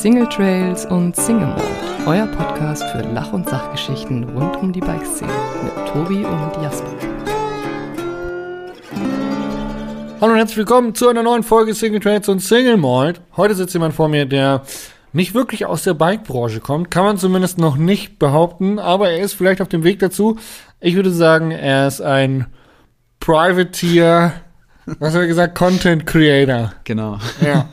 Single Trails und Single Mode, euer Podcast für Lach- und Sachgeschichten rund um die Bikeszene mit Tobi und Jasper. Hallo und herzlich willkommen zu einer neuen Folge Single Trails und Single Malt. Heute sitzt jemand vor mir, der nicht wirklich aus der Bike-Branche kommt, kann man zumindest noch nicht behaupten, aber er ist vielleicht auf dem Weg dazu. Ich würde sagen, er ist ein Privateer, was hat er gesagt, Content Creator. Genau. Ja.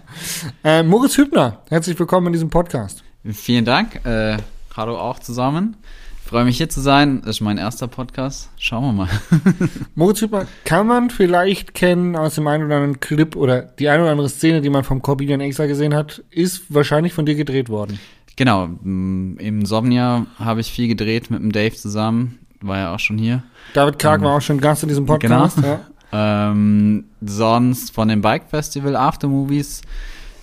äh, Moritz Hübner, herzlich willkommen in diesem Podcast. Vielen Dank. Äh, hallo auch zusammen. Freue mich hier zu sein. Das ist mein erster Podcast. Schauen wir mal. Moritz Hübner kann man vielleicht kennen aus dem einen oder anderen Clip oder die eine oder andere Szene, die man vom Corbinian Extra gesehen hat, ist wahrscheinlich von dir gedreht worden. Genau. m, Im Somnia habe ich viel gedreht mit dem Dave zusammen. War ja auch schon hier. David Karg war auch schon Gast in diesem Podcast. Genau. Ja. Ähm, sonst von dem Bike Festival Aftermovies.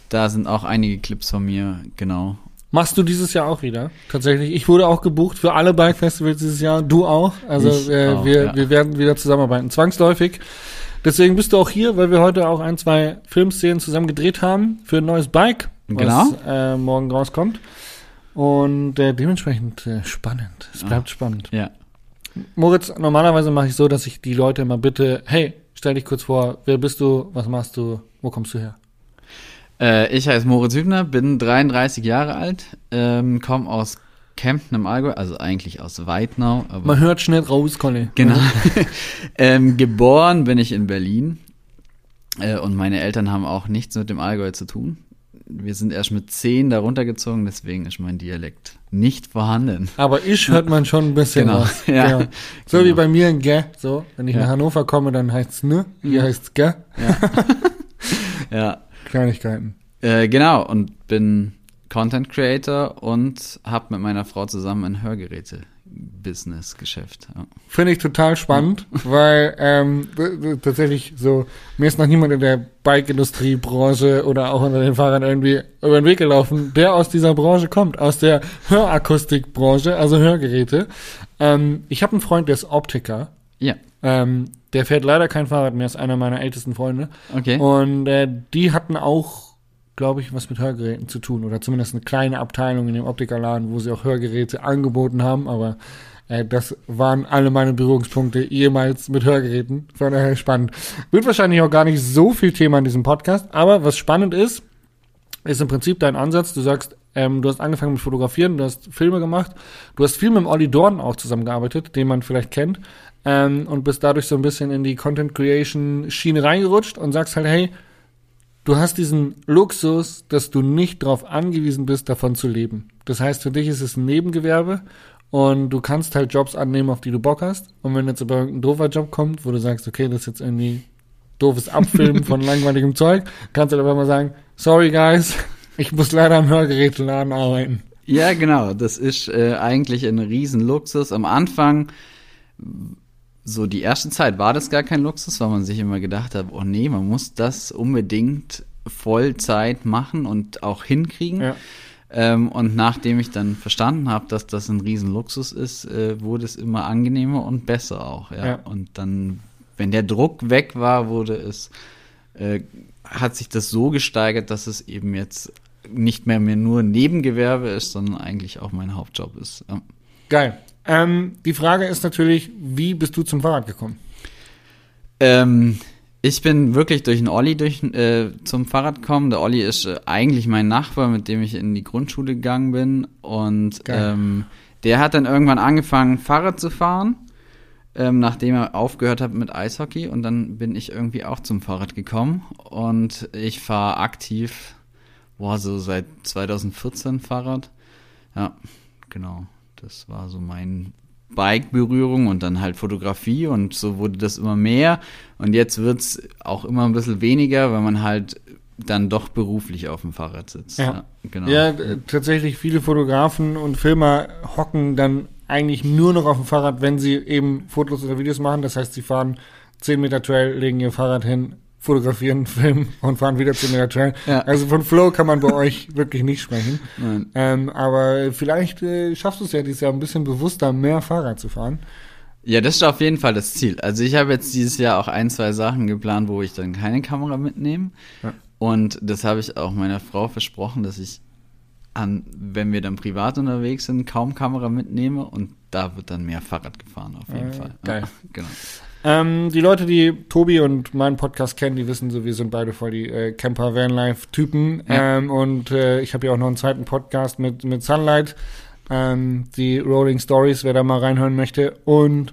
Da sind auch einige Clips von mir. Genau. Machst du dieses Jahr auch wieder? Tatsächlich. Ich wurde auch gebucht für alle Bike-Festivals dieses Jahr. Du auch. Also äh, auch, wir, ja. wir werden wieder zusammenarbeiten. Zwangsläufig. Deswegen bist du auch hier, weil wir heute auch ein, zwei Filmszenen zusammen gedreht haben für ein neues Bike, was Genau. äh, morgen rauskommt. Und äh, dementsprechend äh, spannend. Es bleibt spannend. Ja. Moritz, normalerweise mache ich so, dass ich die Leute immer bitte, hey, stell dich kurz vor, wer bist du, was machst du, wo kommst du her? Äh, ich heiße Moritz Hübner, bin 33 Jahre alt, ähm, komme aus Kempten im Allgäu, also eigentlich aus Weidnau. Man hört schnell raus, Conny. Genau. ähm, geboren bin ich in Berlin. Äh, und meine Eltern haben auch nichts mit dem Allgäu zu tun. Wir sind erst mit zehn da runtergezogen, deswegen ist mein Dialekt nicht vorhanden. Aber ich hört man schon ein bisschen Genau, was. ja. Genau. So Genau. wie bei mir in Gä. So, wenn ich Ja. nach Hannover komme, dann heißt's ne, hier Mhm. heißt's Gä. Ja. Kleinigkeiten. Äh, genau, und bin Content Creator und habe mit meiner Frau zusammen ein Hörgeräte-Business-Geschäft. Ja. Finde ich total spannend, weil ähm, tatsächlich so, mir ist noch niemand in der Bike-Industrie, Branche oder auch unter den Fahrern irgendwie über den Weg gelaufen, der aus dieser Branche kommt, aus der Hörakustikbranche, also Hörgeräte. Ähm, ich habe einen Freund, der ist Optiker. ja, Ähm, der fährt leider kein Fahrrad mehr, ist einer meiner ältesten Freunde. okay. Und äh, die hatten auch, glaube ich, was mit Hörgeräten zu tun. Oder zumindest eine kleine Abteilung in dem Optikerladen, wo sie auch Hörgeräte angeboten haben. Aber äh, das waren alle meine Berührungspunkte jemals mit Hörgeräten. Von daher spannend. Wird wahrscheinlich auch gar nicht so viel Thema in diesem Podcast. Aber was spannend ist, ist im Prinzip dein Ansatz. Du sagst, ähm, du hast angefangen mit Fotografieren, du hast Filme gemacht, du hast viel mit Olli Dorn auch zusammengearbeitet, den man vielleicht kennt, ähm, und bist dadurch so ein bisschen in die Content Creation Schiene reingerutscht und sagst halt, hey, du hast diesen Luxus, dass du nicht darauf angewiesen bist, davon zu leben. Das heißt, für dich ist es ein Nebengewerbe und du kannst halt Jobs annehmen, auf die du Bock hast. Und wenn jetzt aber irgendein doofer Job kommt, wo du sagst, okay, das ist jetzt irgendwie doofes Abfilmen von langweiligem Zeug, kannst du aber mal sagen, sorry guys, ich muss leider am Hörgeräteladen arbeiten. Ja, genau. Das ist äh, eigentlich ein Riesenluxus. Am Anfang, so die erste Zeit, war das gar kein Luxus, weil man sich immer gedacht hat, oh nee, man muss das unbedingt Vollzeit machen und auch hinkriegen. Ja. Ähm, und nachdem ich dann verstanden habe, dass das ein Riesenluxus ist, äh, wurde es immer angenehmer und besser auch. Ja. Ja. Und dann, wenn der Druck weg war, wurde es, äh, hat sich das so gesteigert, dass es eben jetzt nicht mehr, mehr nur ein Nebengewerbe ist, sondern eigentlich auch mein Hauptjob ist. Ja. Geil. Ähm, die Frage ist natürlich, wie bist du zum Fahrrad gekommen? Ähm, ich bin wirklich durch einen Olli durch, äh, zum Fahrrad gekommen. Der Olli ist äh, eigentlich mein Nachbar, mit dem ich in die Grundschule gegangen bin. Und ähm, der hat dann irgendwann angefangen, Fahrrad zu fahren, ähm, nachdem er aufgehört hat mit Eishockey. Und dann bin ich irgendwie auch zum Fahrrad gekommen. Und ich fahre aktiv, boah, so seit 2014 Fahrrad. Ja, genau. Das war so mein Bike-Berührung und dann halt Fotografie und so wurde das immer mehr. Und jetzt wird's auch immer ein bisschen weniger, weil man halt dann doch beruflich auf dem Fahrrad sitzt. Ja. genau. Ja, äh, tatsächlich viele Fotografen und Filmer hocken dann eigentlich nur noch auf dem Fahrrad, wenn sie eben Fotos oder Videos machen. Das heißt, sie fahren 10 Meter Trail, legen ihr Fahrrad hin, fotografieren, filmen und fahren wieder 10 Meter Trail. Ja. Also von Flow kann man bei euch wirklich nicht sprechen. Ähm, aber vielleicht äh, schaffst du es ja dieses Jahr ein bisschen bewusster, mehr Fahrrad zu fahren. Ja, das ist auf jeden Fall das Ziel. Also ich habe jetzt dieses Jahr auch ein, zwei Sachen geplant, wo ich dann keine Kamera mitnehme. Ja. Und das habe ich auch meiner Frau versprochen, dass ich an, wenn wir dann privat unterwegs sind, kaum Kamera mitnehme und da wird dann mehr Fahrrad gefahren auf jeden Äh, Fall. geil. Genau. Ähm, die Leute, die Tobi und meinen Podcast kennen, die wissen so, wir sind beide voll die äh, Camper Vanlife Typen. Ja. Ähm, und äh, ich habe ja auch noch einen zweiten Podcast mit, mit Sunlight, ähm, die Rolling Stories, wer da mal reinhören möchte. Und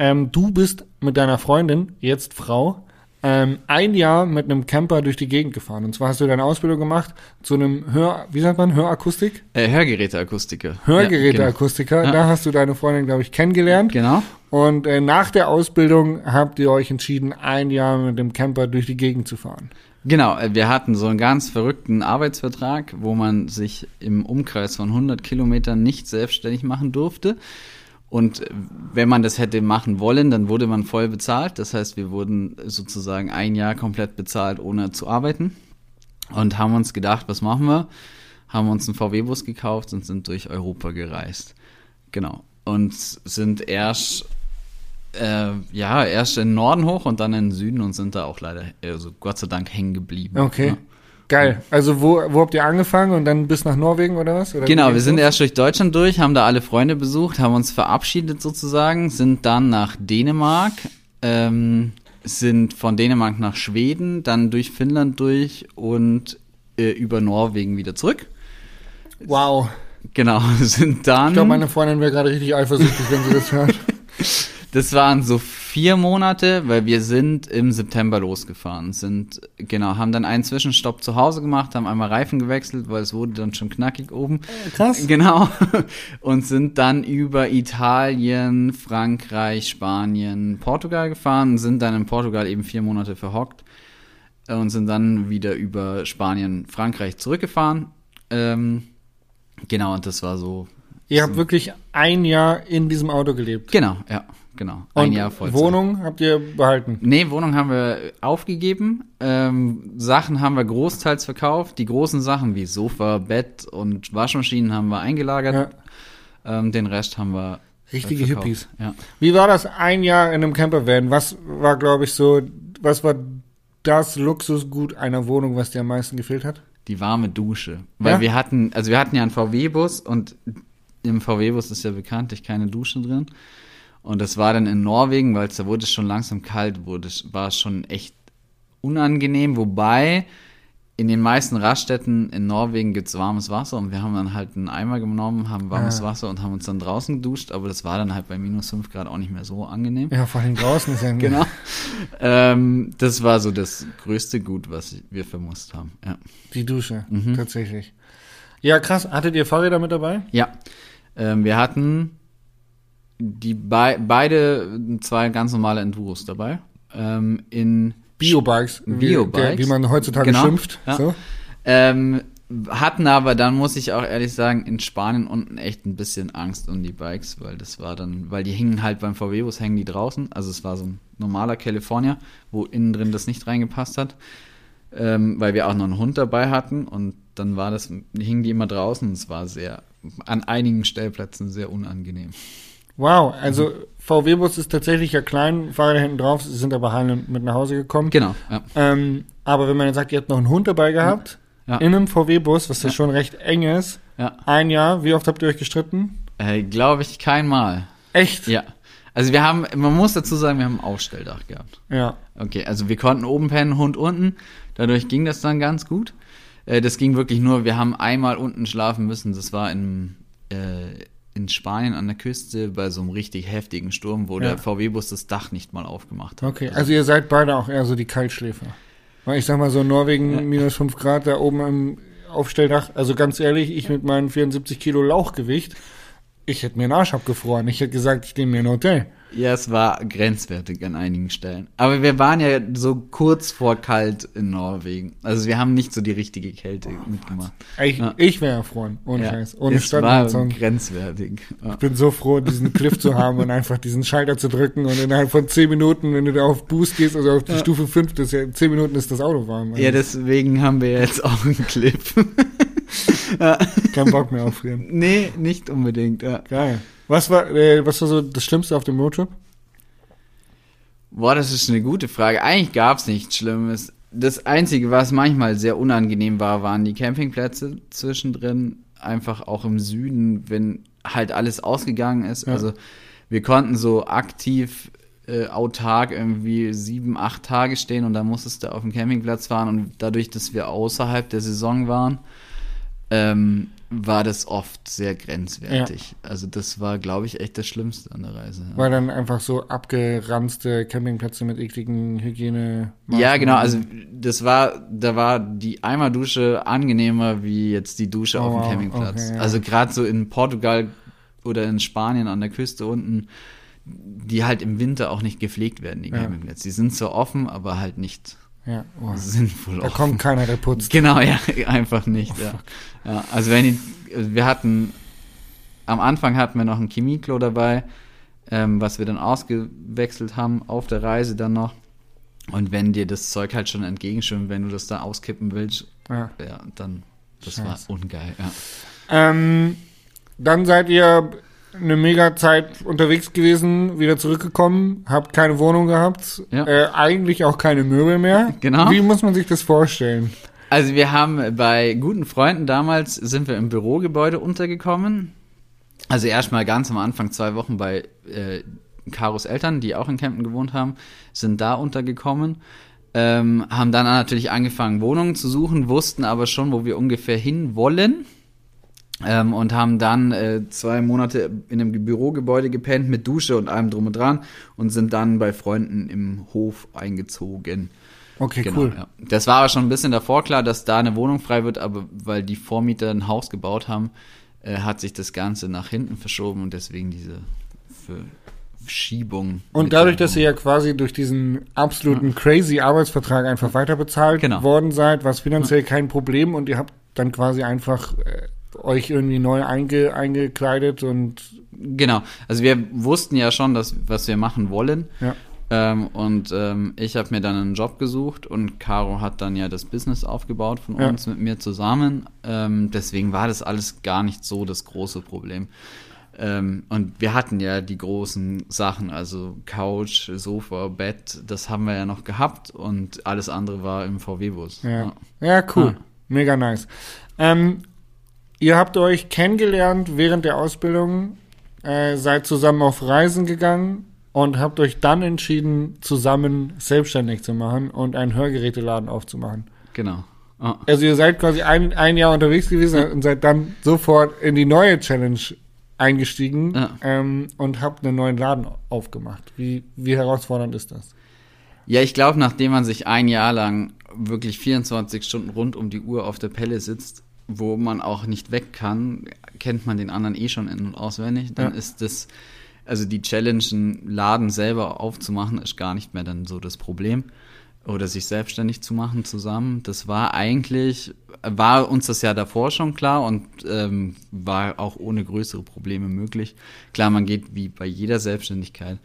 ähm, du bist mit deiner Freundin, jetzt Frau, ähm, ein Jahr mit einem Camper durch die Gegend gefahren. Und zwar hast du deine Ausbildung gemacht zu einem Hör, wie sagt man, Hörakustik? Äh, Hörgeräteakustiker. Hörgeräteakustiker. Ja. Da hast du deine Freundin, glaube ich, kennengelernt. Genau. Und äh, nach der Ausbildung habt ihr euch entschieden, ein Jahr mit dem Camper durch die Gegend zu fahren. Genau, äh, wir hatten so einen ganz verrückten Arbeitsvertrag, wo man sich im Umkreis von 100 Kilometern nicht selbstständig machen durfte. Und wenn man das hätte machen wollen, dann wurde man voll bezahlt. Das heißt, wir wurden sozusagen ein Jahr komplett bezahlt, ohne zu arbeiten. Und haben uns gedacht, was machen wir? Haben uns einen VW-Bus gekauft und sind durch Europa gereist. Genau. Und sind erst äh, ja, erst in den Norden hoch und dann in den Süden und sind da auch leider, also Gott sei Dank, hängen geblieben. Okay. Ja. Geil. Also wo, wo habt ihr angefangen und dann bis nach Norwegen oder was? Oder Genau, wir sind los? erst durch Deutschland durch, haben da alle Freunde besucht, haben uns verabschiedet sozusagen, sind dann nach Dänemark, ähm, sind von Dänemark nach Schweden, dann durch Finnland durch und äh, über Norwegen wieder zurück. Wow. Genau, sind dann. Ich glaube, meine Freundin wäre gerade richtig eifersüchtig, wenn sie das hört. Das waren so vier Monate, weil wir sind im September losgefahren, sind, genau, haben dann einen Zwischenstopp zu Hause gemacht, haben einmal Reifen gewechselt, weil es wurde dann schon knackig oben. Krass. Genau. Und sind dann über Italien, Frankreich, Spanien, Portugal gefahren, sind dann in Portugal eben vier Monate verhockt äh, und sind dann wieder über Spanien, Frankreich zurückgefahren. Ähm, genau, und das war so. Ihr habt wirklich ein Jahr in diesem Auto gelebt. Genau, ja, genau. Ein Und Jahr Vollzeit. Wohnung habt ihr behalten. Nee, Wohnung haben wir aufgegeben. Ähm, Sachen haben wir großteils verkauft. Die großen Sachen wie Sofa, Bett und Waschmaschinen haben wir eingelagert. Ja. Ähm, den Rest haben wir äh, Richtige verkauft. Hippies. Ja. Wie war das ein Jahr in einem Campervan? Was war, glaube ich, so, was war das Luxusgut einer Wohnung, was dir am meisten gefehlt hat? Die warme Dusche. Weil Ja? wir hatten, also wir hatten ja einen VW-Bus und im VW-Bus ist ja bekanntlich keine Dusche drin. Und das war dann in Norwegen, weil es da wurde es schon langsam kalt, wurde es, war es schon echt unangenehm, wobei in den meisten Raststätten in Norwegen gibt's warmes Wasser und wir haben dann halt einen Eimer genommen, haben warmes Ah. Wasser und haben uns dann draußen geduscht, aber das war dann halt bei minus 5 Grad auch nicht mehr so angenehm. Ja, vor allem draußen ist ja Genau. ähm, das war so das größte Gut, was wir vermusst haben. Ja. die Dusche, Mhm. tatsächlich. Ja, krass. Hattet ihr Fahrräder mit dabei? Ja, ähm, wir hatten die bei, beide zwei ganz normale Enduros dabei. Ähm, in Biobikes, wie- Biobikes. wie man heutzutage Genau, schimpft. ja. So. ähm, hatten aber dann muss ich auch ehrlich sagen in Spanien unten echt ein bisschen Angst um die Bikes, weil das war dann, weil die hingen halt beim VW-Bus hängen die draußen. Also es war so ein normaler California, wo innen drin das nicht reingepasst hat, ähm, weil wir auch noch einen Hund dabei hatten und dann war das, hingen die immer draußen und es war sehr an einigen Stellplätzen sehr unangenehm. Wow, also VW-Bus ist tatsächlich ja klein, Fahrräder hinten drauf, sie sind aber heil mit nach Hause gekommen. Genau, ja. Ähm, aber wenn man jetzt sagt, ihr habt noch einen Hund dabei gehabt, Ja. in einem VW-Bus, was ja Ja. schon recht eng ist, ein Jahr, wie oft habt ihr euch gestritten? Äh, Glaube ich kein Mal. Echt? Ja. Also wir haben, man muss dazu sagen, wir haben ein Aufstelldach gehabt. Ja. Okay, also wir konnten oben pennen, Hund unten. Dadurch ging das dann ganz gut. Äh, das ging wirklich nur, wir haben einmal unten schlafen müssen. Das war in, äh, in Spanien an der Küste bei so einem richtig heftigen Sturm, wo Ja. der VW-Bus das Dach nicht mal aufgemacht hat. Okay, also ihr seid beide auch eher so die Kaltschläfer. Weil ich sag mal so Norwegen Ja. minus 5 Grad da oben im Aufstelldach, also ganz ehrlich, ich mit meinen 74 Kilo Lauchgewicht, ich hätte mir den Arsch abgefroren. Ich hätte gesagt, ich nehme mir ein Hotel. Ja, es war grenzwertig an einigen Stellen. Aber wir waren ja so kurz vor kalt in Norwegen. Also wir haben nicht so die richtige Kälte mitgemacht. Ich, Ja. ich wäre erfroren, ohne Ja, Scheiß, ohne es war grenzwertig. Ja. Ich bin so froh, diesen Cliff zu haben und einfach diesen Schalter zu drücken und innerhalb von 10 Minuten, wenn du da auf Boost gehst, also auf die. Stufe 5, das ist ja, 10 Minuten ist das Auto warm. Also Ja, deswegen haben wir jetzt auch einen Clip. Kein Bock mehr aufreden. nee, nicht unbedingt. Ja. Geil. Was war, äh, was war so das Schlimmste auf dem Roadtrip? Boah, das ist eine gute Frage. Eigentlich gab's nichts Schlimmes. das Einzige, was manchmal sehr unangenehm war, waren die Campingplätze zwischendrin. Einfach auch im Süden, wenn halt alles ausgegangen ist. Ja. Also wir konnten so aktiv äh, autark irgendwie sieben, acht Tage stehen und dann musstest du auf dem Campingplatz fahren und dadurch, dass wir außerhalb der Saison waren, ähm, war das oft sehr grenzwertig. Also das war, glaube ich, echt das Schlimmste an der Reise. ja. Weil dann einfach so abgeranzte Campingplätze mit ekligen Hygiene. Ja, genau, also das war, da war die Eimerdusche angenehmer wie jetzt die Dusche Oh, auf dem Campingplatz. okay, ja. Also gerade so in Portugal oder in Spanien an der Küste unten, die halt im Winter auch nicht gepflegt werden, die Ja. Campingplätze. Die sind zwar offen, aber halt nicht Ja, oh. sinnvoll Da offen. kommt keiner, der putzt. Genau, ja, einfach nicht. Oh, ja. ja, also wenn die, also wir hatten am Anfang hatten wir noch ein Chemieklo dabei, ähm, was wir dann ausgewechselt haben auf der Reise dann noch. Und wenn dir das Zeug halt schon entgegenschwimmt, wenn du das da auskippen willst, Ja. ja, dann das Scheiße. war ungeil. Ja. Ähm, dann seid ihr eine mega Zeit unterwegs gewesen, wieder zurückgekommen, habt keine Wohnung gehabt, Ja. äh, eigentlich auch keine Möbel mehr. Genau. Wie muss man sich das vorstellen? Also wir haben bei guten Freunden damals sind wir im Bürogebäude untergekommen. Also erstmal ganz am Anfang zwei Wochen bei äh, Karos Eltern, die auch in Kempten gewohnt haben, sind da untergekommen. Ähm, haben dann natürlich angefangen, Wohnungen zu suchen, wussten aber schon, wo wir ungefähr hin wollen. Ähm, und haben dann äh, zwei Monate in einem Bürogebäude gepennt mit Dusche und allem drum und dran und sind dann bei Freunden im Hof eingezogen. Okay, Genau, cool. ja. Das war aber schon ein bisschen davor klar, dass da eine Wohnung frei wird, aber weil die Vormieter ein Haus gebaut haben, äh, hat sich das Ganze nach hinten verschoben und deswegen diese Verschiebung. Und dadurch, dass ihr ja quasi durch diesen absoluten crazy Arbeitsvertrag einfach weiterbezahlt Genau. worden seid, war es finanziell kein Problem und ihr habt dann quasi einfach äh, euch irgendwie neu einge eingekleidet und Genau. Also wir wussten ja schon, dass, was wir machen wollen. ja. Ähm, und ähm, ich habe mir dann einen Job gesucht und Caro hat dann ja das Business aufgebaut von Ja. uns mit mir zusammen. Ähm, deswegen war das alles gar nicht so das große Problem. Ähm, und wir hatten ja die großen Sachen, also Couch, Sofa, Bett, das haben wir ja noch gehabt und alles andere war im VW-Bus. Ja, ja cool. Ja. Mega nice. Ähm, ihr habt euch kennengelernt während der Ausbildung, äh, seid zusammen auf Reisen gegangen und habt euch dann entschieden, zusammen selbstständig zu machen und einen Hörgeräteladen aufzumachen. Genau. Ah. Also ihr seid quasi ein, ein Jahr unterwegs gewesen und seid dann sofort in die neue Challenge eingestiegen Ja. ähm, und habt einen neuen Laden aufgemacht. Wie, wie herausfordernd ist das? Ja, ich glaube, nachdem man sich ein Jahr lang wirklich 24 Stunden rund um die Uhr auf der Pelle sitzt, wo man auch nicht weg kann, kennt man den anderen eh schon in- und auswendig, dann Ja. ist das, also die Challenge, einen Laden selber aufzumachen, ist gar nicht mehr dann so das Problem. Oder sich selbstständig zu machen zusammen. Das war eigentlich, war uns das ja davor schon klar und ähm, war auch ohne größere Probleme möglich. Klar, man geht wie bei jeder Selbstständigkeit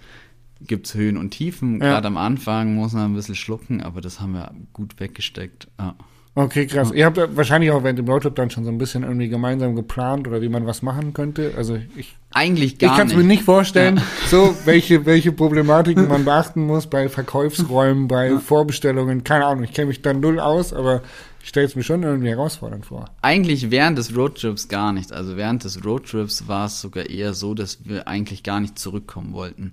gibt's Höhen und Tiefen. Ja. Gerade am Anfang muss man ein bisschen schlucken, aber das haben wir gut weggesteckt. Ja. Okay, krass. Ihr habt ja wahrscheinlich auch während dem Roadtrip dann schon so ein bisschen irgendwie gemeinsam geplant oder wie man was machen könnte. Also ich, Eigentlich ich gar kann es mir nicht vorstellen, so welche, welche Problematiken man beachten muss bei Verkaufsräumen, bei Vorbestellungen. Keine Ahnung, ich kenne mich dann null aus, aber ich stelle es mir schon irgendwie herausfordernd vor. Eigentlich während des Roadtrips gar nicht. Also während des Roadtrips war es sogar eher so, dass wir eigentlich gar nicht zurückkommen wollten.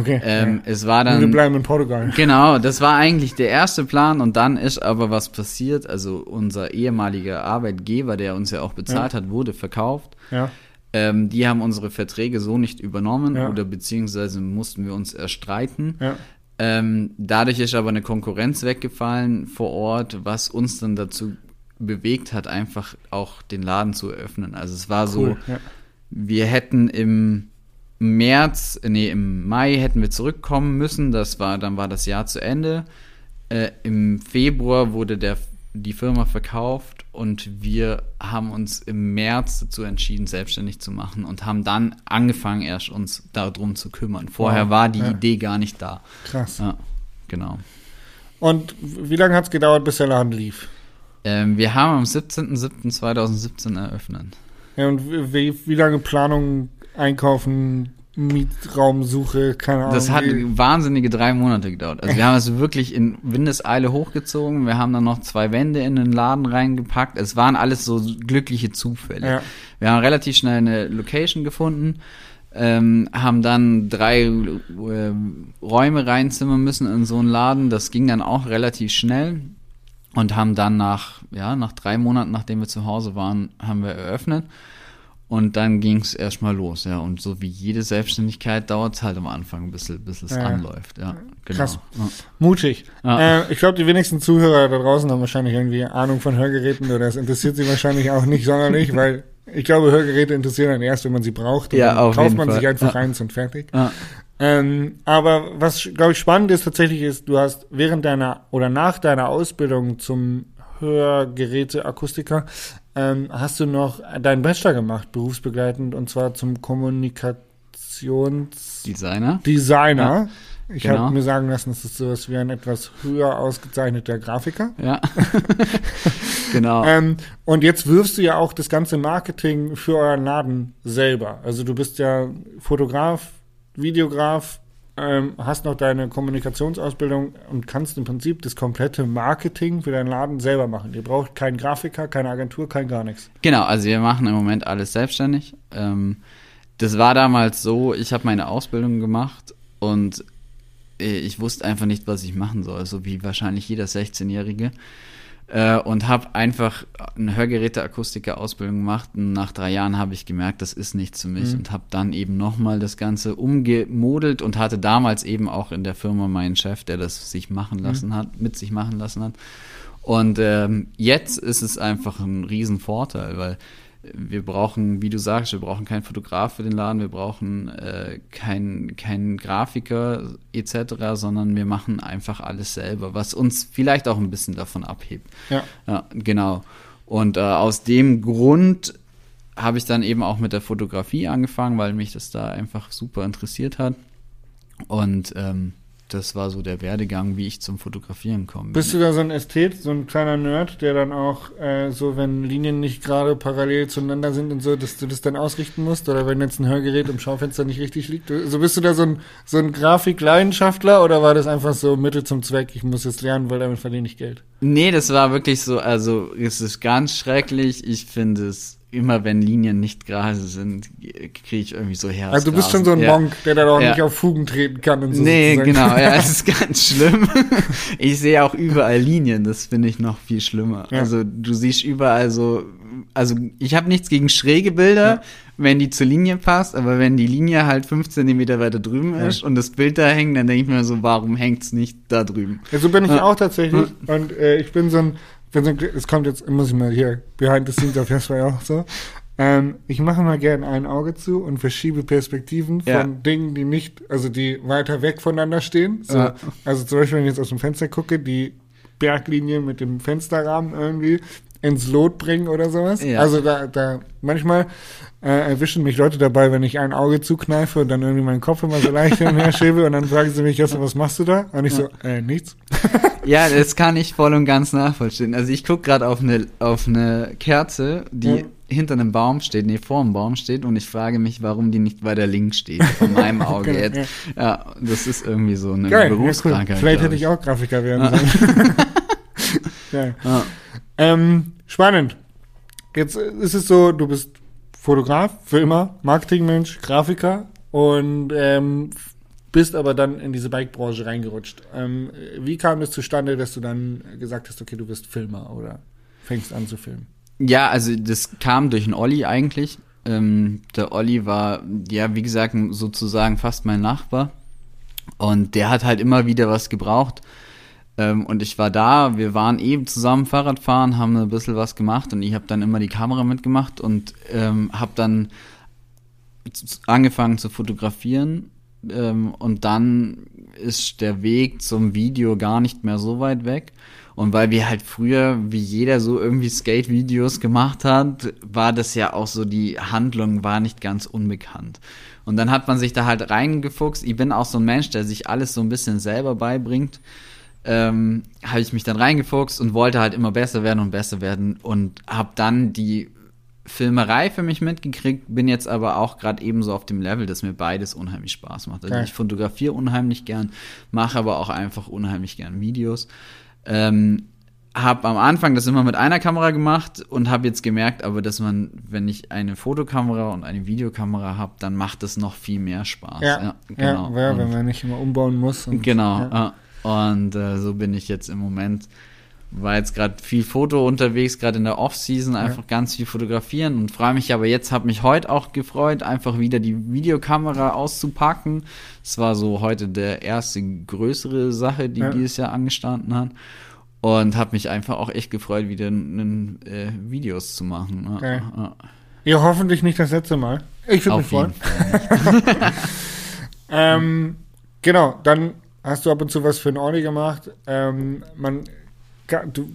Okay. Ähm, ja. Es war Und wir dann bleiben in Portugal. Genau, das war eigentlich der erste Plan und dann ist aber was passiert. Also unser ehemaliger Arbeitgeber, der uns ja auch bezahlt hat, wurde verkauft. Ja. Ähm, die haben unsere Verträge so nicht übernommen Ja. oder beziehungsweise mussten wir uns erstreiten. Ja. Ähm, dadurch ist aber eine Konkurrenz weggefallen vor Ort, was uns dann dazu bewegt hat, einfach auch den Laden zu eröffnen. Also es war Cool. so, Ja. wir hätten im März, nee, im Mai hätten wir zurückkommen müssen. Das war, dann war das Jahr zu Ende. Äh, Im Februar wurde der, die Firma verkauft und wir haben uns im März dazu entschieden, selbstständig zu machen und haben dann angefangen, erst uns darum zu kümmern. Vorher Wow, war die ja. Idee gar nicht da. Krass. Ja, genau. Und wie lange hat es gedauert, bis der Laden lief? Ähm, wir haben am 17.07.2017 eröffnet. Ja, und wie, wie lange Planung, Einkaufen, Mietraumsuche, keine Ahnung. Das hat wahnsinnige drei Monate gedauert. Also wir haben es wirklich in Windeseile hochgezogen. Wir haben dann noch zwei Wände in den Laden reingepackt. Es waren alles so glückliche Zufälle. Ja. Wir haben relativ schnell eine Location gefunden, ähm, haben dann drei äh, Räume reinzimmern müssen in so einen Laden. Das ging dann auch relativ schnell und haben dann nach, ja, nach drei Monaten, nachdem wir zu Hause waren, haben wir eröffnet. Und dann ging es erstmal los, ja. Und so wie jede Selbstständigkeit dauert es halt am Anfang, bis, bis es Ja, anläuft, ja. Genau. Krass. Ja. Mutig. Ja. Äh, ich glaube, die wenigsten Zuhörer da draußen haben wahrscheinlich irgendwie Ahnung von Hörgeräten oder es interessiert sie wahrscheinlich auch nicht sonderlich, weil ich glaube, Hörgeräte interessieren dann erst, wenn man sie braucht. Und Ja, dann auf kauft man Fall. sich einfach Ja. eins und fertig. Ähm, aber was, glaube ich, spannend ist tatsächlich ist, du hast während deiner oder nach deiner Ausbildung zum Hörgeräteakustiker ähm, hast du noch deinen Bachelor gemacht, berufsbegleitend, und zwar zum Kommunikationsdesigner. Designer, ich genau. habe mir sagen lassen, es ist sowas wie ein etwas höher ausgezeichneter Grafiker. ja. genau. Ähm, und jetzt wirfst du ja auch das ganze Marketing für euren Laden selber. Also du bist ja Fotograf, Videograf, ähm, hast noch deine Kommunikationsausbildung und kannst im Prinzip das komplette Marketing für deinen Laden selber machen. Ihr braucht keinen Grafiker, keine Agentur, kein gar nichts. Genau, also wir machen im Moment alles selbstständig. Ähm, das war damals so, ich habe meine Ausbildung gemacht und äh, ich wusste einfach nicht, was ich machen soll, so wie wahrscheinlich jeder 16-Jährige. Äh, und habe einfach eine Hörgeräteakustiker-Ausbildung gemacht. Und nach drei Jahren habe ich gemerkt, das ist nichts für mich Mhm. und habe dann eben nochmal das Ganze umgemodelt und hatte damals eben auch in der Firma meinen Chef, der das sich machen lassen hat, mit sich machen lassen hat. Und ähm, jetzt ist es einfach ein Riesenvorteil, weil wir brauchen, wie du sagst, wir brauchen keinen Fotograf für den Laden, wir brauchen äh, keinen keinen Grafiker etc., sondern wir machen einfach alles selber, was uns vielleicht auch ein bisschen davon abhebt. Ja. Ja, genau. Und äh, aus dem Grund habe ich dann eben auch mit der Fotografie angefangen, weil mich das da einfach super interessiert hat. Und ähm, das war so der Werdegang, wie ich zum Fotografieren bin. Bist du da so ein Ästhet, so ein kleiner Nerd, der dann auch äh, so, wenn Linien nicht gerade parallel zueinander sind und so, dass du das dann ausrichten musst? Oder wenn jetzt ein Hörgerät im Schaufenster nicht richtig liegt? So also bist du da so ein, so ein Grafikleidenschaftler oder war das einfach so Mittel zum Zweck, ich muss jetzt lernen, weil damit verdiene ich Geld? Nee, das war wirklich so, also es ist ganz schrecklich. Ich finde es, immer wenn Linien nicht gerade sind, kriege ich irgendwie so Herz. Also du bist schon so ein ja. Monk, der dann auch Ja. nicht auf Fugen treten kann und so. Nee, sozusagen. genau, ja, es ist ganz schlimm. Ich sehe auch überall Linien, das finde ich noch viel schlimmer. Ja. Also du siehst überall so, also ich habe nichts gegen schräge Bilder, wenn die zur Linie passt, aber wenn die Linie halt fünf Zentimeter weiter drüben ist und das Bild da hängt, dann denke ich mir so, warum hängt's nicht da drüben? Ja, so bin ich auch tatsächlich. Und äh, ich bin so ein, es kommt jetzt, muss ich mal hier, behind the scenes auf Jasper auch so. Ähm, ich mache mal gerne ein Auge zu und verschiebe Perspektiven von Ja. Dingen, die nicht, also die weiter weg voneinander stehen. So, Ja. Also zum Beispiel, wenn ich jetzt aus dem Fenster gucke, die Berglinie mit dem Fensterrahmen irgendwie ins Lot bringen oder sowas. Ja. Also da, da manchmal äh, erwischen mich Leute dabei, wenn ich ein Auge zukneife und dann irgendwie meinen Kopf immer so leicht hin und her schiebe und dann fragen sie mich, was machst du da? Und ich so, äh, nichts. Ja, das kann ich voll und ganz nachvollziehen. Also ich gucke gerade auf eine auf eine Kerze, die Ja. hinter einem Baum steht, nee, vor einem Baum steht und ich frage mich, warum die nicht weiter links steht, von meinem Auge Genau, jetzt. Ja, das ist irgendwie so eine Geil, ja, cool. Berufskrankheit. Vielleicht hätte ich auch Grafiker werden sollen. Geil. Ja. Ähm, spannend. Jetzt ist es so, du bist Fotograf, Filmer, Marketingmensch, Grafiker und ähm, bist aber dann in diese Bike-Branche reingerutscht. Ähm, wie kam es zustande, dass du dann gesagt hast, okay, du bist Filmer oder fängst an zu filmen? Ja, also das kam durch einen Olli eigentlich. Ähm, der Olli war, ja, wie gesagt, sozusagen fast mein Nachbar. Und der hat halt immer wieder was gebraucht. Ähm, und ich war da, wir waren eben zusammen Fahrradfahren, haben ein bisschen was gemacht und ich habe dann immer die Kamera mitgemacht und ähm, habe dann angefangen zu fotografieren. Ähm, und dann ist der Weg zum Video gar nicht mehr so weit weg. Und weil wir halt früher, wie jeder so irgendwie Skate-Videos gemacht hat, war das ja auch so, die Handlung war nicht ganz unbekannt. Und dann hat man sich da halt reingefuchst. Ich bin auch so ein Mensch, der sich alles so ein bisschen selber beibringt. Ähm, habe ich mich dann reingefuchst und wollte halt immer besser werden und besser werden und habe dann die Filmerei für mich mitgekriegt, bin jetzt aber auch gerade ebenso auf dem Level, dass mir beides unheimlich Spaß macht. Also Geil. ich fotografiere unheimlich gern, mache aber auch einfach unheimlich gern Videos. Ähm, habe am Anfang das immer mit einer Kamera gemacht und habe jetzt gemerkt, aber dass man, wenn ich eine Fotokamera und eine Videokamera habe, dann macht das noch viel mehr Spaß. Ja, ja, genau. ja, wenn man nicht immer umbauen muss. und- Genau. Ja. Ja. Und äh, so bin ich jetzt im Moment. War jetzt gerade viel Foto unterwegs, gerade in der Off-Season, einfach ganz viel fotografieren und freue mich aber jetzt, habe mich heute auch gefreut, einfach wieder die Videokamera auszupacken. Es war so heute der erste größere Sache, die Ja. dieses Jahr angestanden hat. Und habe mich einfach auch echt gefreut, wieder n- n- äh, Videos zu machen. Ja, Geil. ja. Ja, hoffentlich nicht das letzte Mal. Ich würde mich freuen. Ähm, genau, dann hast du ab und zu was für einen Ordi gemacht. Ähm, man, du,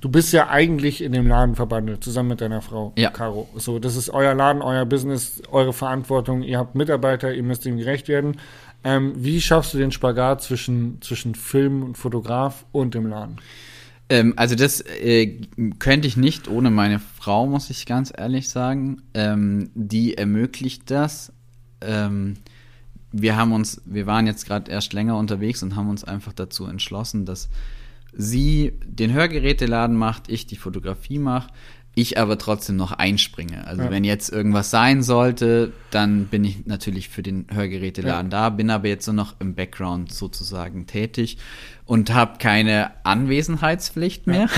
du bist ja eigentlich in dem Laden verbandelt, zusammen mit deiner Frau, Ja. Caro. So, das ist euer Laden, euer Business, eure Verantwortung. Ihr habt Mitarbeiter, ihr müsst ihm gerecht werden. Ähm, wie schaffst du den Spagat zwischen, zwischen Film und Fotograf und dem Laden? Ähm, also das äh, könnte ich nicht ohne meine Frau, muss ich ganz ehrlich sagen. Ähm, die ermöglicht das. Ähm, wir haben uns, wir waren jetzt gerade erst länger unterwegs und haben uns einfach dazu entschlossen, dass sie den Hörgeräteladen macht, ich die Fotografie mache, ich aber trotzdem noch einspringe. Also Ja. wenn jetzt irgendwas sein sollte, dann bin ich natürlich für den Hörgeräteladen da, bin aber jetzt nur noch im Background sozusagen tätig und habe keine Anwesenheitspflicht mehr.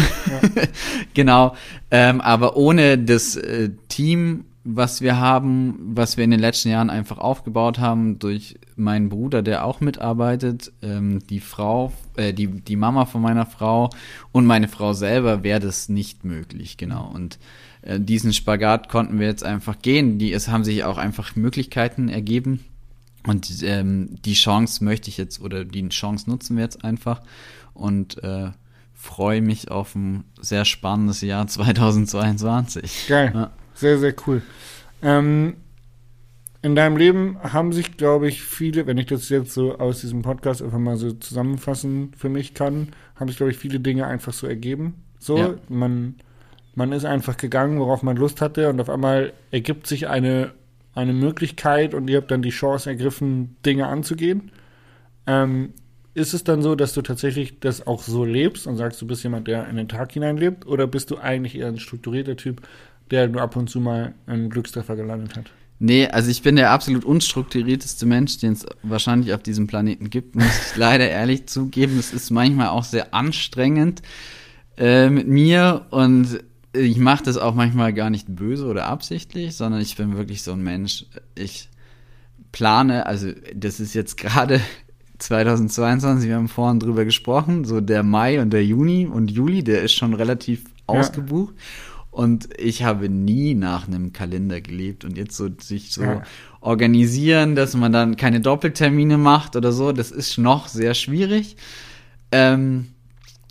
genau, ähm, aber ohne das äh, Team, was wir haben, was wir in den letzten Jahren einfach aufgebaut haben, durch meinen Bruder, der auch mitarbeitet, ähm, die Frau, äh, die, die Mama von meiner Frau und meine Frau selber, wäre das nicht möglich, genau. Und äh, diesen Spagat konnten wir jetzt einfach gehen. Die, es haben sich auch einfach Möglichkeiten ergeben. Und ähm, die Chance möchte ich jetzt, oder die Chance nutzen wir jetzt einfach und äh, freue mich auf ein sehr spannendes Jahr 2022. Geil. Ja. Sehr, sehr cool. Ähm, in deinem Leben haben sich, glaube ich, viele, wenn ich das jetzt so aus diesem Podcast einfach mal so zusammenfassen für mich kann, haben sich, glaube ich, viele Dinge einfach so ergeben. So, Ja. man, man ist einfach gegangen, worauf man Lust hatte und auf einmal ergibt sich eine, eine Möglichkeit und ihr habt dann die Chance ergriffen, Dinge anzugehen. Ähm, ist es dann so, dass du tatsächlich das auch so lebst und sagst, du bist jemand, der in den Tag hineinlebt? Oder bist du eigentlich eher ein strukturierter Typ, der nur ab und zu mal einen Glückstreffer gelandet hat? Nee, also ich bin der absolut unstrukturierteste Mensch, den es wahrscheinlich auf diesem Planeten gibt, muss ich leider ehrlich zugeben. Es ist manchmal auch sehr anstrengend äh, mit mir und ich mache das auch manchmal gar nicht böse oder absichtlich, sondern ich bin wirklich so ein Mensch. Ich plane, also das ist jetzt gerade 2022, wir haben vorhin drüber gesprochen, so der Mai und der Juni und Juli, der ist schon relativ Ja. ausgebucht. Und ich habe nie nach einem Kalender gelebt und jetzt so sich so Ja. organisieren, dass man dann keine Doppeltermine macht oder so, das ist noch sehr schwierig. Ähm,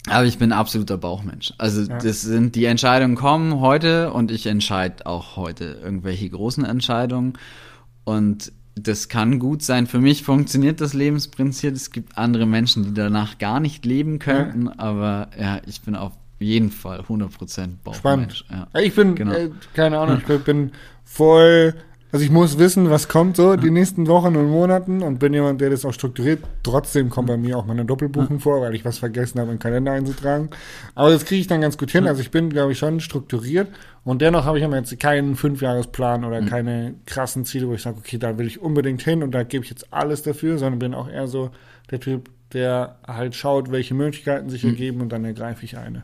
aber ich bin absoluter Bauchmensch. Also Ja. das sind die Entscheidungen kommen heute und ich entscheide auch heute irgendwelche großen Entscheidungen und das kann gut sein. Für mich funktioniert das Lebensprinzip. Es gibt andere Menschen, die danach gar nicht leben könnten, aber ja, ich bin auf jeden Fall 100% Bauchmensch. Spannend. Ja. Ich bin, Genau. äh, keine Ahnung, ich bin voll, also ich muss wissen, was kommt so die nächsten Wochen und Monaten und bin jemand, der das auch strukturiert. Trotzdem kommt bei mir auch mal eine Doppelbuchung vor, weil ich was vergessen habe, einen Kalender einzutragen. Aber das kriege ich dann ganz gut hin. Also ich bin, glaube ich, schon strukturiert und dennoch habe ich aber jetzt keinen Fünfjahresplan oder keine krassen Ziele, wo ich sage, okay, da will ich unbedingt hin und da gebe ich jetzt alles dafür, sondern bin auch eher so der Typ, der halt schaut, welche Möglichkeiten sich ergeben und dann ergreife ich eine.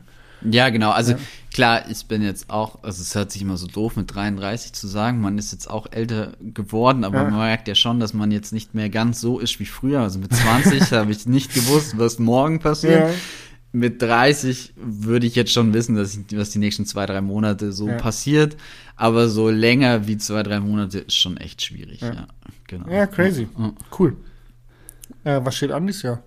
Ja, genau. Also klar, ich bin jetzt auch, also es hört sich immer so doof mit 33 zu sagen, man ist jetzt auch älter geworden, aber Ja. man merkt ja schon, dass man jetzt nicht mehr ganz so ist wie früher. Also mit 20 habe ich nicht gewusst, was morgen passiert. Ja. Mit 30 würde ich jetzt schon wissen, dass ich, was die nächsten zwei, drei Monate so Ja. passiert. Aber so länger wie zwei, drei Monate ist schon echt schwierig. Ja. Ja, genau. Ja, crazy. Ja. Cool. Äh, was steht an dieses Jahr?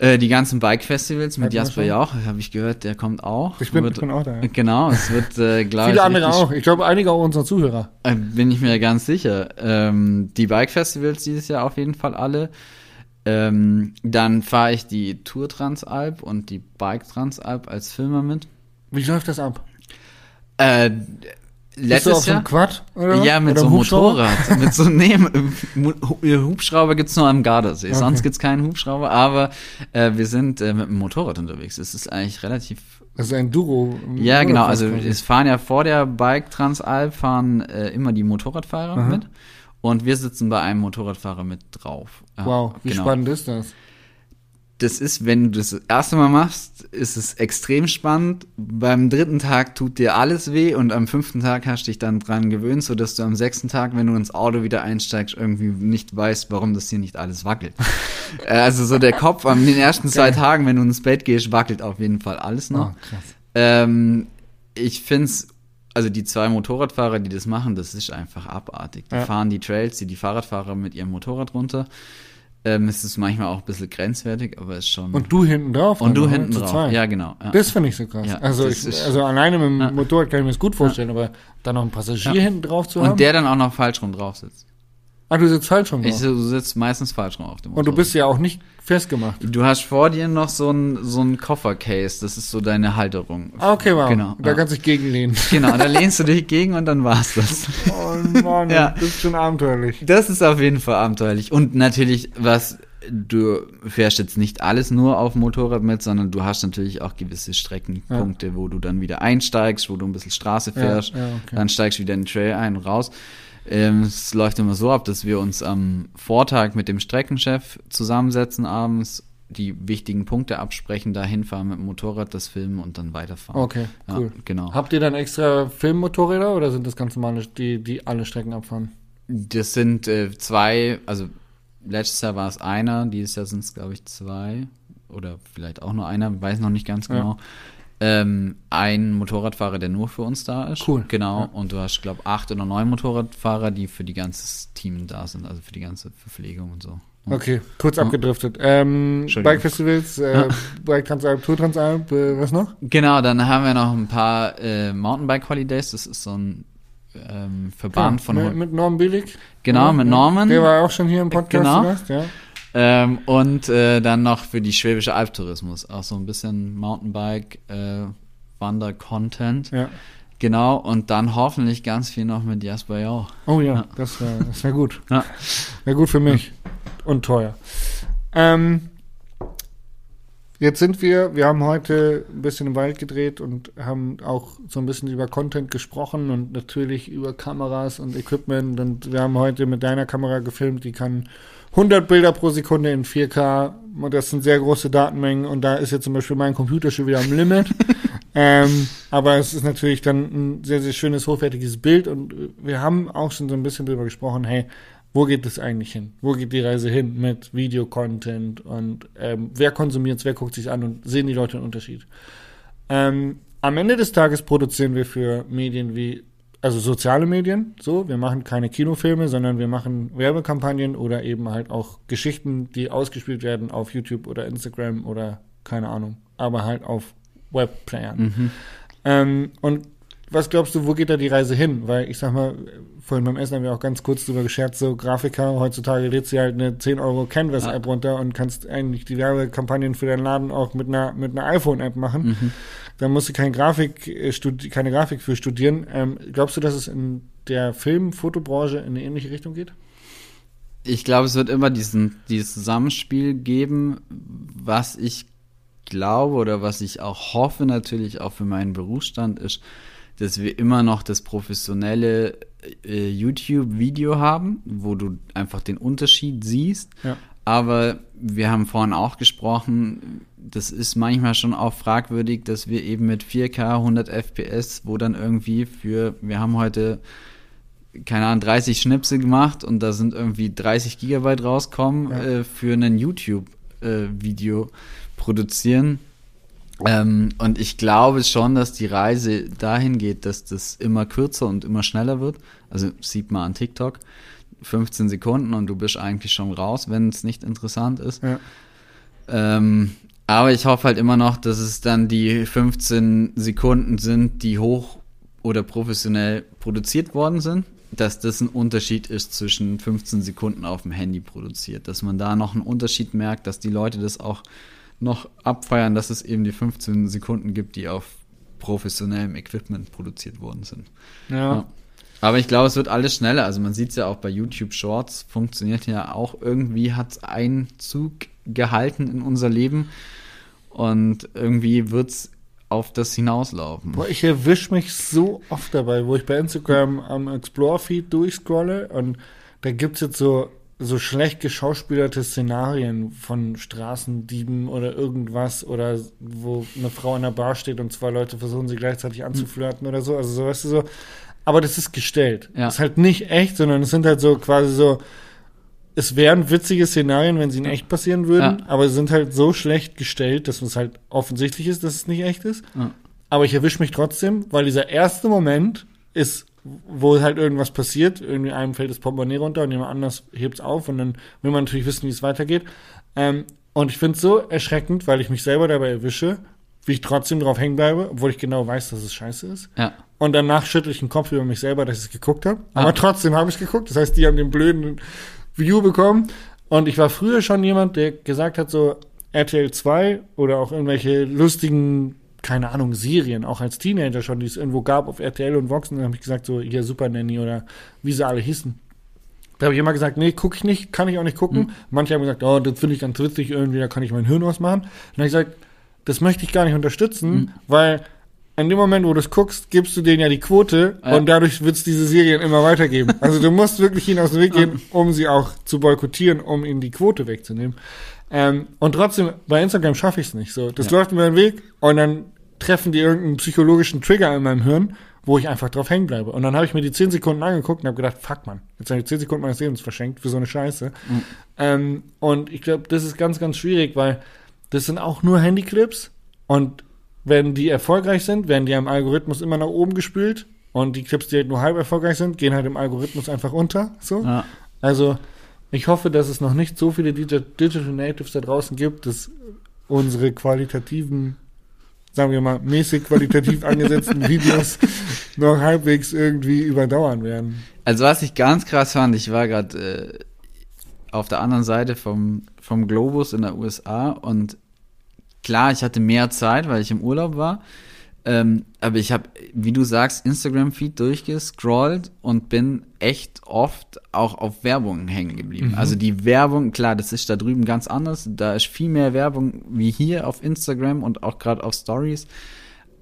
Äh, die ganzen Bike-Festivals mit Jasper? Jauch, habe ich gehört, der kommt auch. Ich bin, Wird- ich bin auch da. Ja. Genau, es wird, äh, glaube ich, Viele andere auch. Ich glaube, einige auch unserer Zuhörer. Äh, Bin ich mir ganz sicher. Ähm, die Bike-Festivals dieses Jahr auf jeden Fall alle. Ähm, dann fahre ich die Tour Transalp und die Bike Transalp als Filmer mit. Wie läuft das ab? Äh, Bist du letztes auf einem Jahr. Quad? Oder? Ja, mit oder so einem Hubschrauber? Motorrad. mit so, nee, Mu- Hubschrauber gibt's nur am Gardasee. Okay. Sonst gibt's keinen Hubschrauber, aber äh, wir sind äh, mit dem Motorrad unterwegs. Es ist eigentlich relativ. Das ist ein Duro. Ja, genau. Also es fahren ja vor der Bike Transalp fahren äh, immer die Motorradfahrer Aha. mit. Und wir sitzen bei einem Motorradfahrer mit drauf. Wow, wie genau. spannend ist das? Das ist, wenn du das erste Mal machst, ist es extrem spannend. Beim dritten Tag tut dir alles weh und am fünften Tag hast du dich dann dran gewöhnt, sodass du am sechsten Tag, wenn du ins Auto wieder einsteigst, irgendwie nicht weißt, warum das hier nicht alles wackelt. Äh, also so der Kopf an den ersten zwei Tagen, wenn du ins Bett gehst, wackelt auf jeden Fall alles noch. Oh, krass. Ähm, ich find's, also die zwei Motorradfahrer, die das machen, das ist einfach abartig. Die Ja. fahren die Trails, die die Fahrradfahrer mit ihrem Motorrad runter. Ähm, es ist manchmal auch ein bisschen grenzwertig, aber es ist schon. Und du hinten drauf? Und du oder? hinten Zu drauf. zweit. Ja, genau. Ja. Das finde ich so krass. Ja, also, ich, also alleine mit dem Ja. Motorrad kann ich mir das gut vorstellen, aber dann noch einen Passagier hinten drauf zu haben. Und der dann auch noch falsch rum drauf sitzt. Ah, du sitzt falsch rum Ich drauf. so- sitzt meistens falsch rum auf dem Und du bist ja auch nicht festgemacht. Du hast vor dir noch so ein, so ein Koffercase, das ist so deine Halterung. Ah, okay, wow. Genau. Da ja. kannst du dich gegenlehnen. Genau, da lehnst du dich gegen und dann war's das. Oh Mann, Ja. das ist schon abenteuerlich. Das ist auf jeden Fall abenteuerlich. Und natürlich, was du fährst jetzt nicht alles nur auf dem Motorrad mit, sondern du hast natürlich auch gewisse Streckenpunkte, wo du dann wieder einsteigst, wo du ein bisschen Straße Ja, fährst, ja, okay. dann steigst du wieder in den Trail ein und raus. Ähm, es läuft immer so ab, dass wir uns am Vortag mit dem Streckenchef zusammensetzen abends, die wichtigen Punkte absprechen, da hinfahren mit dem Motorrad, das filmen und dann weiterfahren. Okay, Ja, cool. genau. Habt ihr dann extra Filmmotorräder oder sind das ganz normale, die, die alle Strecken abfahren? Das sind äh, zwei, also letztes Jahr war es einer, dieses Jahr sind es, glaube ich, zwei. Oder vielleicht auch nur einer, weiß noch nicht ganz Ja. Ähm, ein Motorradfahrer, der nur für uns da ist. Cool. Genau. Ja. Und du hast, glaube acht oder neun Motorradfahrer, die für die ganze Team da sind, also für die ganze Verpflegung und so. Ja. Okay, kurz Ja. abgedriftet. Ähm. Bike Festivals, äh, Bike Transalp, Tour Transalp, äh, was noch? Genau, dann haben wir noch ein paar äh, Mountainbike Holidays. Das ist so ein ähm, Verband von mit, mit Norman Billig. Genau, mit. Norman. Der war auch schon hier im Podcast Genau. zu Gast, ja. Ähm, und äh, dann noch für die schwäbische Albtourismus. Auch so ein bisschen Mountainbike, äh, Wander-Content. ja. Genau, und dann hoffentlich ganz viel noch mit Jasper Jau. Oh ja, Ja. das wäre das wär gut. Ja. Wäre gut für mich. Und teuer. Ähm, jetzt sind wir, wir haben heute ein bisschen im Wald gedreht und haben auch so ein bisschen über Content gesprochen und natürlich über Kameras und Equipment. Und wir haben heute mit deiner Kamera gefilmt, die kann 100 Bilder pro Sekunde in 4K. Und das sind sehr große Datenmengen. Und da ist jetzt zum Beispiel mein Computer schon wieder am Limit. ähm, aber es ist natürlich dann ein sehr, sehr schönes, hochwertiges Bild. Und wir haben auch schon so ein bisschen drüber gesprochen, hey, wo geht es eigentlich hin? Wo geht die Reise hin mit Videocontent und ähm, wer konsumiert es, wer guckt sich an und sehen die Leute einen Unterschied? Ähm, am Ende des Tages produzieren wir für Medien wie, also soziale Medien, so, wir machen keine Kinofilme, sondern wir machen Werbekampagnen oder eben halt auch Geschichten, die ausgespielt werden auf YouTube oder Instagram oder keine Ahnung, aber halt auf Webplayern. Mhm. Ähm, und was glaubst du, wo geht da die Reise hin? Weil ich sag mal, vorhin beim Essen haben wir auch ganz kurz drüber gescherzt, so Grafiker, heutzutage lädst du halt eine 10 Euro Canvas-App runter und kannst eigentlich die Werbekampagnen für deinen Laden auch mit einer, mit einer iPhone-App machen. Mhm. Da musst du keine Grafik, äh, keine Grafik für studieren. Ähm, glaubst du, dass es in der Film-Fotobranche in eine ähnliche Richtung geht? Ich glaube, es wird immer diesen, dieses Zusammenspiel geben, was ich glaube oder was ich auch hoffe natürlich auch für meinen Berufsstand ist, dass wir immer noch das professionelle äh, YouTube-Video haben, wo du einfach den Unterschied siehst. Ja. Aber wir haben vorhin auch gesprochen, das ist manchmal schon auch fragwürdig, dass wir eben mit 4K 100 FPS, wo dann irgendwie für, wir haben heute keine Ahnung, 30 Schnipsel gemacht und da sind irgendwie 30 Gigabyte rauskommen Ja. äh, für ein YouTube-Video produzieren. Ähm, und ich glaube schon, dass die Reise dahin geht, dass das immer kürzer und immer schneller wird. Also sieht man an TikTok. 15 Sekunden und du bist eigentlich schon raus, wenn es nicht interessant ist. Ja. Ähm, aber ich hoffe halt immer noch, dass es dann die 15 Sekunden sind, die hoch oder professionell produziert worden sind. Dass das ein Unterschied ist zwischen 15 Sekunden auf dem Handy produziert. Dass man da noch einen Unterschied merkt, dass die Leute das auch noch abfeiern, dass es eben die 15 Sekunden gibt, die auf professionellem Equipment produziert worden sind. Ja. Ja. Aber ich glaube, es wird alles schneller. Also man sieht es ja auch bei YouTube Shorts, funktioniert ja auch irgendwie, hat Einzug gehalten in unser Leben. Und irgendwie wird es auf das hinauslaufen. Boah, ich erwische mich so oft dabei, wo ich bei Instagram am Explore-Feed durchscrolle und da gibt's jetzt so, so schlecht geschauspielerte Szenarien von Straßendieben oder irgendwas oder wo eine Frau in der Bar steht und zwei Leute versuchen sie gleichzeitig anzuflirten oder so. Also so, weißt du, so. Aber das ist gestellt. Ja. Das ist halt nicht echt, sondern es sind halt so quasi so, es wären witzige Szenarien, wenn sie in echt passieren würden, Ja. aber sie sind halt so schlecht gestellt, dass es halt offensichtlich ist, dass es nicht echt ist. Ja. Aber ich erwische mich trotzdem, weil dieser erste Moment ist, wo halt irgendwas passiert. Irgendwie einem fällt das Portemonnaie runter und jemand anders hebt's auf und dann will man natürlich wissen, wie es weitergeht. Ähm, und ich finde es so erschreckend, weil ich mich selber dabei erwische, wie ich trotzdem drauf hängen bleibe, obwohl ich genau weiß, dass es scheiße ist. Ja. Und danach schüttel ich den Kopf über mich selber, dass ich es geguckt habe. Aber Ah. trotzdem habe ich es geguckt. Das heißt, die haben den blöden View bekommen. Und ich war früher schon jemand, der gesagt hat, so RTL 2 oder auch irgendwelche lustigen, keine Ahnung, Serien, auch als Teenager schon, die es irgendwo gab auf RTL und Vox. Und dann habe ich gesagt, so hier Super Nanny oder wie sie alle hießen. Da habe ich immer gesagt, nee, gucke ich nicht, kann ich auch nicht gucken. Manche haben gesagt, oh, das finde ich ganz witzig, irgendwie, da kann ich mein Hirn ausmachen. Dann habe ich gesagt, das möchte ich gar nicht unterstützen, weil in dem Moment, wo du es guckst, gibst du denen ja die Quote Ja. und dadurch wird es diese Serien immer weitergeben. Also du musst wirklich ihnen aus dem Weg gehen, um sie auch zu boykottieren, um ihnen die Quote wegzunehmen. Ähm, und trotzdem, bei Instagram schaffe ich es nicht. So, das Ja. läuft mir den Weg und dann treffen die irgendeinen psychologischen Trigger in meinem Hirn, wo ich einfach drauf hängen bleibe. Und dann habe ich mir die 10 Sekunden angeguckt und habe gedacht, fuck man, jetzt habe ich 10 Sekunden meines Lebens verschenkt für so eine Scheiße. Ähm, und ich glaube, das ist ganz, ganz schwierig, weil das sind auch nur Handyclips und wenn die erfolgreich sind, werden die am Algorithmus immer nach oben gespült und die Clips, die halt nur halb erfolgreich sind, gehen halt im Algorithmus einfach unter. So. Ja. Also ich hoffe, dass es noch nicht so viele Digi Digital Natives da draußen gibt, dass unsere qualitativen, sagen wir mal, mäßig qualitativ angesetzten Videos noch halbwegs irgendwie überdauern werden. Also was ich ganz krass fand, ich war gerade äh, auf der anderen Seite vom, vom Globus in der USA und klar, ich hatte mehr Zeit, weil ich im Urlaub war. Ähm, aber ich habe, wie du sagst, Instagram-Feed durchgescrollt und bin echt oft auch auf Werbung hängen geblieben. Also die Werbung, klar, das ist da drüben ganz anders. Da ist viel mehr Werbung wie hier auf Instagram und auch gerade auf Stories.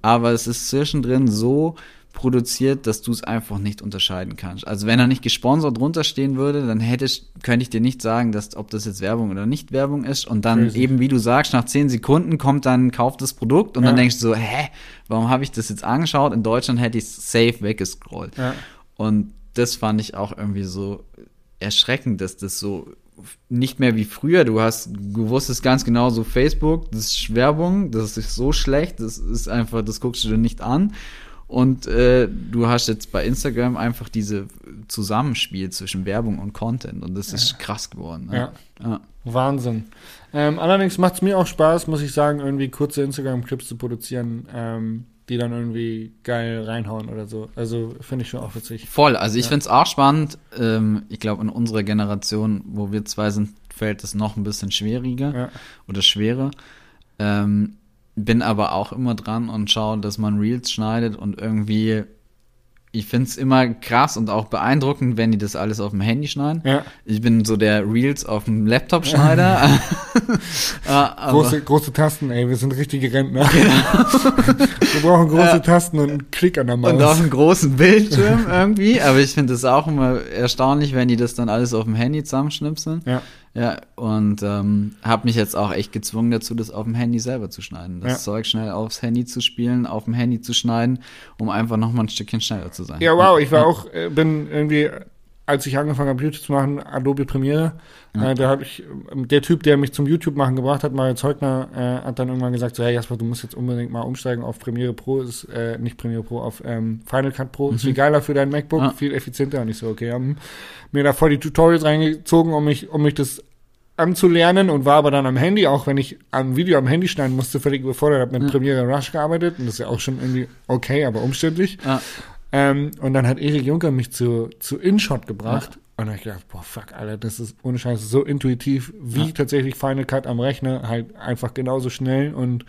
Aber es ist zwischendrin so produziert, dass du es einfach nicht unterscheiden kannst. Also wenn er nicht gesponsert drunter stehen würde, dann hätte ich, könnte ich dir nicht sagen, dass, ob das jetzt Werbung oder nicht Werbung ist. Und dann Crazy. eben, wie du sagst, nach zehn Sekunden kommt dann, kauft das Produkt und dann Ja. denkst du so, hä, warum habe ich das jetzt angeschaut? In Deutschland hätte ich es safe weggescrollt. Ja. Und das fand ich auch irgendwie so erschreckend, dass das so nicht mehr wie früher. Du hast, du wusstest ganz genau so Facebook, das ist Werbung, das ist so schlecht, das ist einfach, das guckst du dir nicht an. Und äh, du hast jetzt bei Instagram einfach diese Zusammenspiel zwischen Werbung und Content und das ist krass geworden. Ne? Ja. Wahnsinn. Ähm, allerdings macht es mir auch Spaß, muss ich sagen, irgendwie kurze Instagram-Clips zu produzieren, ähm, die dann irgendwie geil reinhauen oder so. Also finde ich schon auch witzig. Voll, also ich Ja. find's auch spannend. Ähm, ich glaube, in unserer Generation, wo wir zwei sind, fällt es noch ein bisschen schwieriger Ja. oder schwerer. Ähm, bin aber auch immer dran und schaue, dass man Reels schneidet und irgendwie, ich find's immer krass und auch beeindruckend, wenn die das alles auf dem Handy schneiden. Ja. Ich bin so der Reels auf dem Laptop-Schneider. Ja, aber- Große, große Tasten, ey, wir sind richtige Rentner. wir brauchen große Ja. Tasten und einen Klick an der Maus. Und auf einem großen Bildschirm irgendwie. Aber ich finde es auch immer erstaunlich, wenn die das dann alles auf dem Handy zusammenschnipseln. ja. Ja, und ähm, habe mich jetzt auch echt gezwungen dazu, das auf dem Handy selber zu schneiden. Das Ja. Zeug schnell aufs Handy zu spielen, auf dem Handy zu schneiden, um einfach noch mal ein Stückchen schneller zu sein. Ja, wow, ich war auch, äh, bin irgendwie, als ich angefangen habe, YouTube zu machen, Adobe Premiere, Ja. äh, da habe ich, ähm, der Typ, der mich zum YouTube machen gebracht hat, Mario Zeugner, äh, hat dann irgendwann gesagt, so, hey Jasper, du musst jetzt unbedingt mal umsteigen auf Premiere Pro, ist, äh, nicht Premiere Pro, auf ähm, Final Cut Pro, ist viel geiler für dein MacBook, Ja. viel effizienter und ich so, okay, haben mir da voll die Tutorials reingezogen, um mich, um mich das anzulernen und war aber dann am Handy, auch wenn ich am Video am Handy schneiden musste, völlig überfordert, habe mit Ja. Premiere Rush gearbeitet und das ist ja auch schon irgendwie okay, aber umständlich. Ja. Ähm, und dann hat Erik Juncker mich zu, zu InShot gebracht. Und dann hab ich gedacht, boah, fuck, Alter, das ist ohne Scheiß so intuitiv wie Ja. tatsächlich Final Cut am Rechner, halt einfach genauso schnell und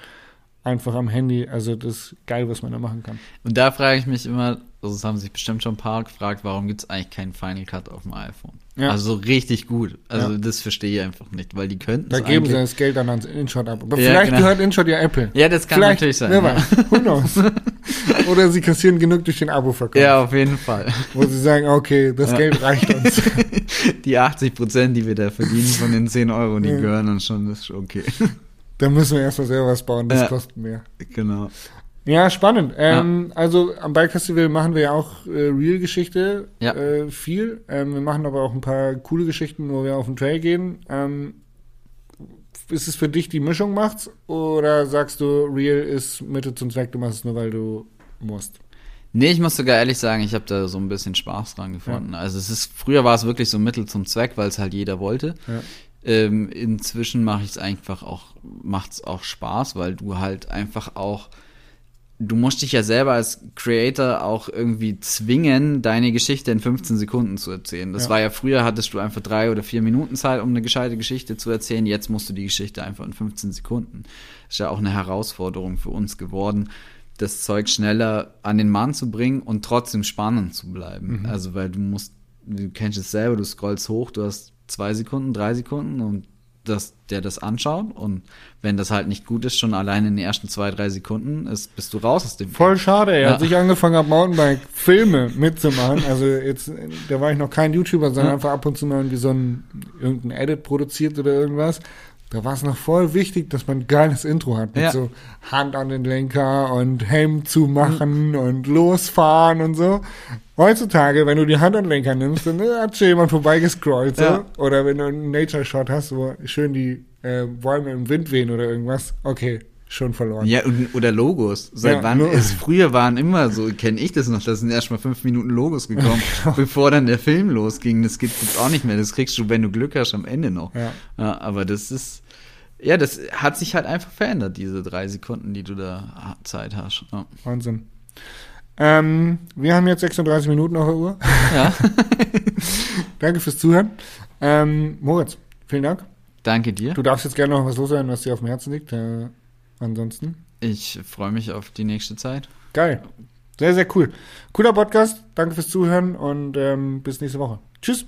einfach am Handy. Also das ist geil, was man da machen kann. Und da frage ich mich immer, also das haben sich bestimmt schon ein paar gefragt, warum gibt es eigentlich keinen Final Cut auf dem iPhone? Ja. Also so richtig gut. Also Ja. das verstehe ich einfach nicht, weil die könnten Da geben sie das Geld dann ans InShot ab. Aber Ja, vielleicht genau. gehört InShot ja Apple. Ja, das kann vielleicht, natürlich sein. Wer weiß. Who knows? Oder sie kassieren genug durch den Abo-Verkauf. ja, auf jeden Fall. Wo sie sagen, okay, das. Geld reicht uns. Die 80 Prozent, die wir da verdienen von den 10 Euro, die gehören uns schon, das ist schon okay. Dann müssen wir erstmal selber was bauen, das kostet mehr. genau. Ja, spannend. Ähm, Also am Bike Festival machen wir ja auch äh, Real-Geschichte Ja. äh, viel. Ähm, wir machen aber auch ein paar coole Geschichten, wo wir auf den Trail gehen. Ähm, ist es für dich die Mischung macht's oder sagst du, Real ist Mittel zum Zweck, du machst es nur, weil du musst? Nee, ich muss sogar ehrlich sagen, ich habe da so ein bisschen Spaß dran gefunden. Also es ist, früher war es wirklich so Mittel zum Zweck, weil es halt jeder wollte. Ja. Ähm, inzwischen mache ich es einfach auch, macht's auch Spaß, weil du halt einfach auch, du musst dich ja selber als Creator auch irgendwie zwingen, deine Geschichte in 15 Sekunden zu erzählen. Das Ja. war ja früher, hattest du einfach drei oder vier Minuten Zeit, um eine gescheite Geschichte zu erzählen. Jetzt musst du die Geschichte einfach in 15 Sekunden. Das ist ja auch eine Herausforderung für uns geworden, das Zeug schneller an den Mann zu bringen und trotzdem spannend zu bleiben. Also, weil du musst, du kennst es selber, du scrollst hoch, du hast zwei Sekunden, drei Sekunden und dass der das anschaut und wenn das halt nicht gut ist, schon allein in den ersten zwei, drei Sekunden ist, bist du raus aus dem Voll schade, ey. Ja. Als ich angefangen habe, Mountainbike-Filme mitzumachen, also jetzt, da war ich noch kein YouTuber, sondern Ja. einfach ab und zu mal irgendwie so ein, irgendein Edit produziert oder irgendwas. Da war es noch voll wichtig, dass man ein geiles Intro hat. Mit Ja. so Hand an den Lenker und Helm zumachen und losfahren und so. Heutzutage, wenn du die Hand an den Lenker nimmst, dann hat schon jemand vorbeigescrollt. So. Ja. Oder wenn du einen Nature-Shot hast, wo schön die äh, Bäume im Wind wehen oder irgendwas. Okay, schon verloren. Ja, oder Logos. Seit Ja, wann ist, früher waren immer so, kenne ich das noch, da sind erst mal fünf Minuten Logos gekommen, Genau. bevor dann der Film losging. Das gibt es auch nicht mehr. Das kriegst du, wenn du Glück hast, am Ende noch. Ja. Ja, aber das ist, ja, das hat sich halt einfach verändert, diese drei Sekunden, die du da Zeit hast. Ja. Wahnsinn. Ähm, wir haben jetzt 36 Minuten auf der Uhr. ja. Danke fürs Zuhören. Ähm, Moritz, vielen Dank. Danke dir. Du darfst jetzt gerne noch was loswerden, was dir auf dem Herzen liegt. Ansonsten, Ich freue mich auf die nächste Zeit. geil. Sehr, sehr cool. Cooler Podcast. Danke fürs Zuhören und ähm, bis nächste Woche. Tschüss.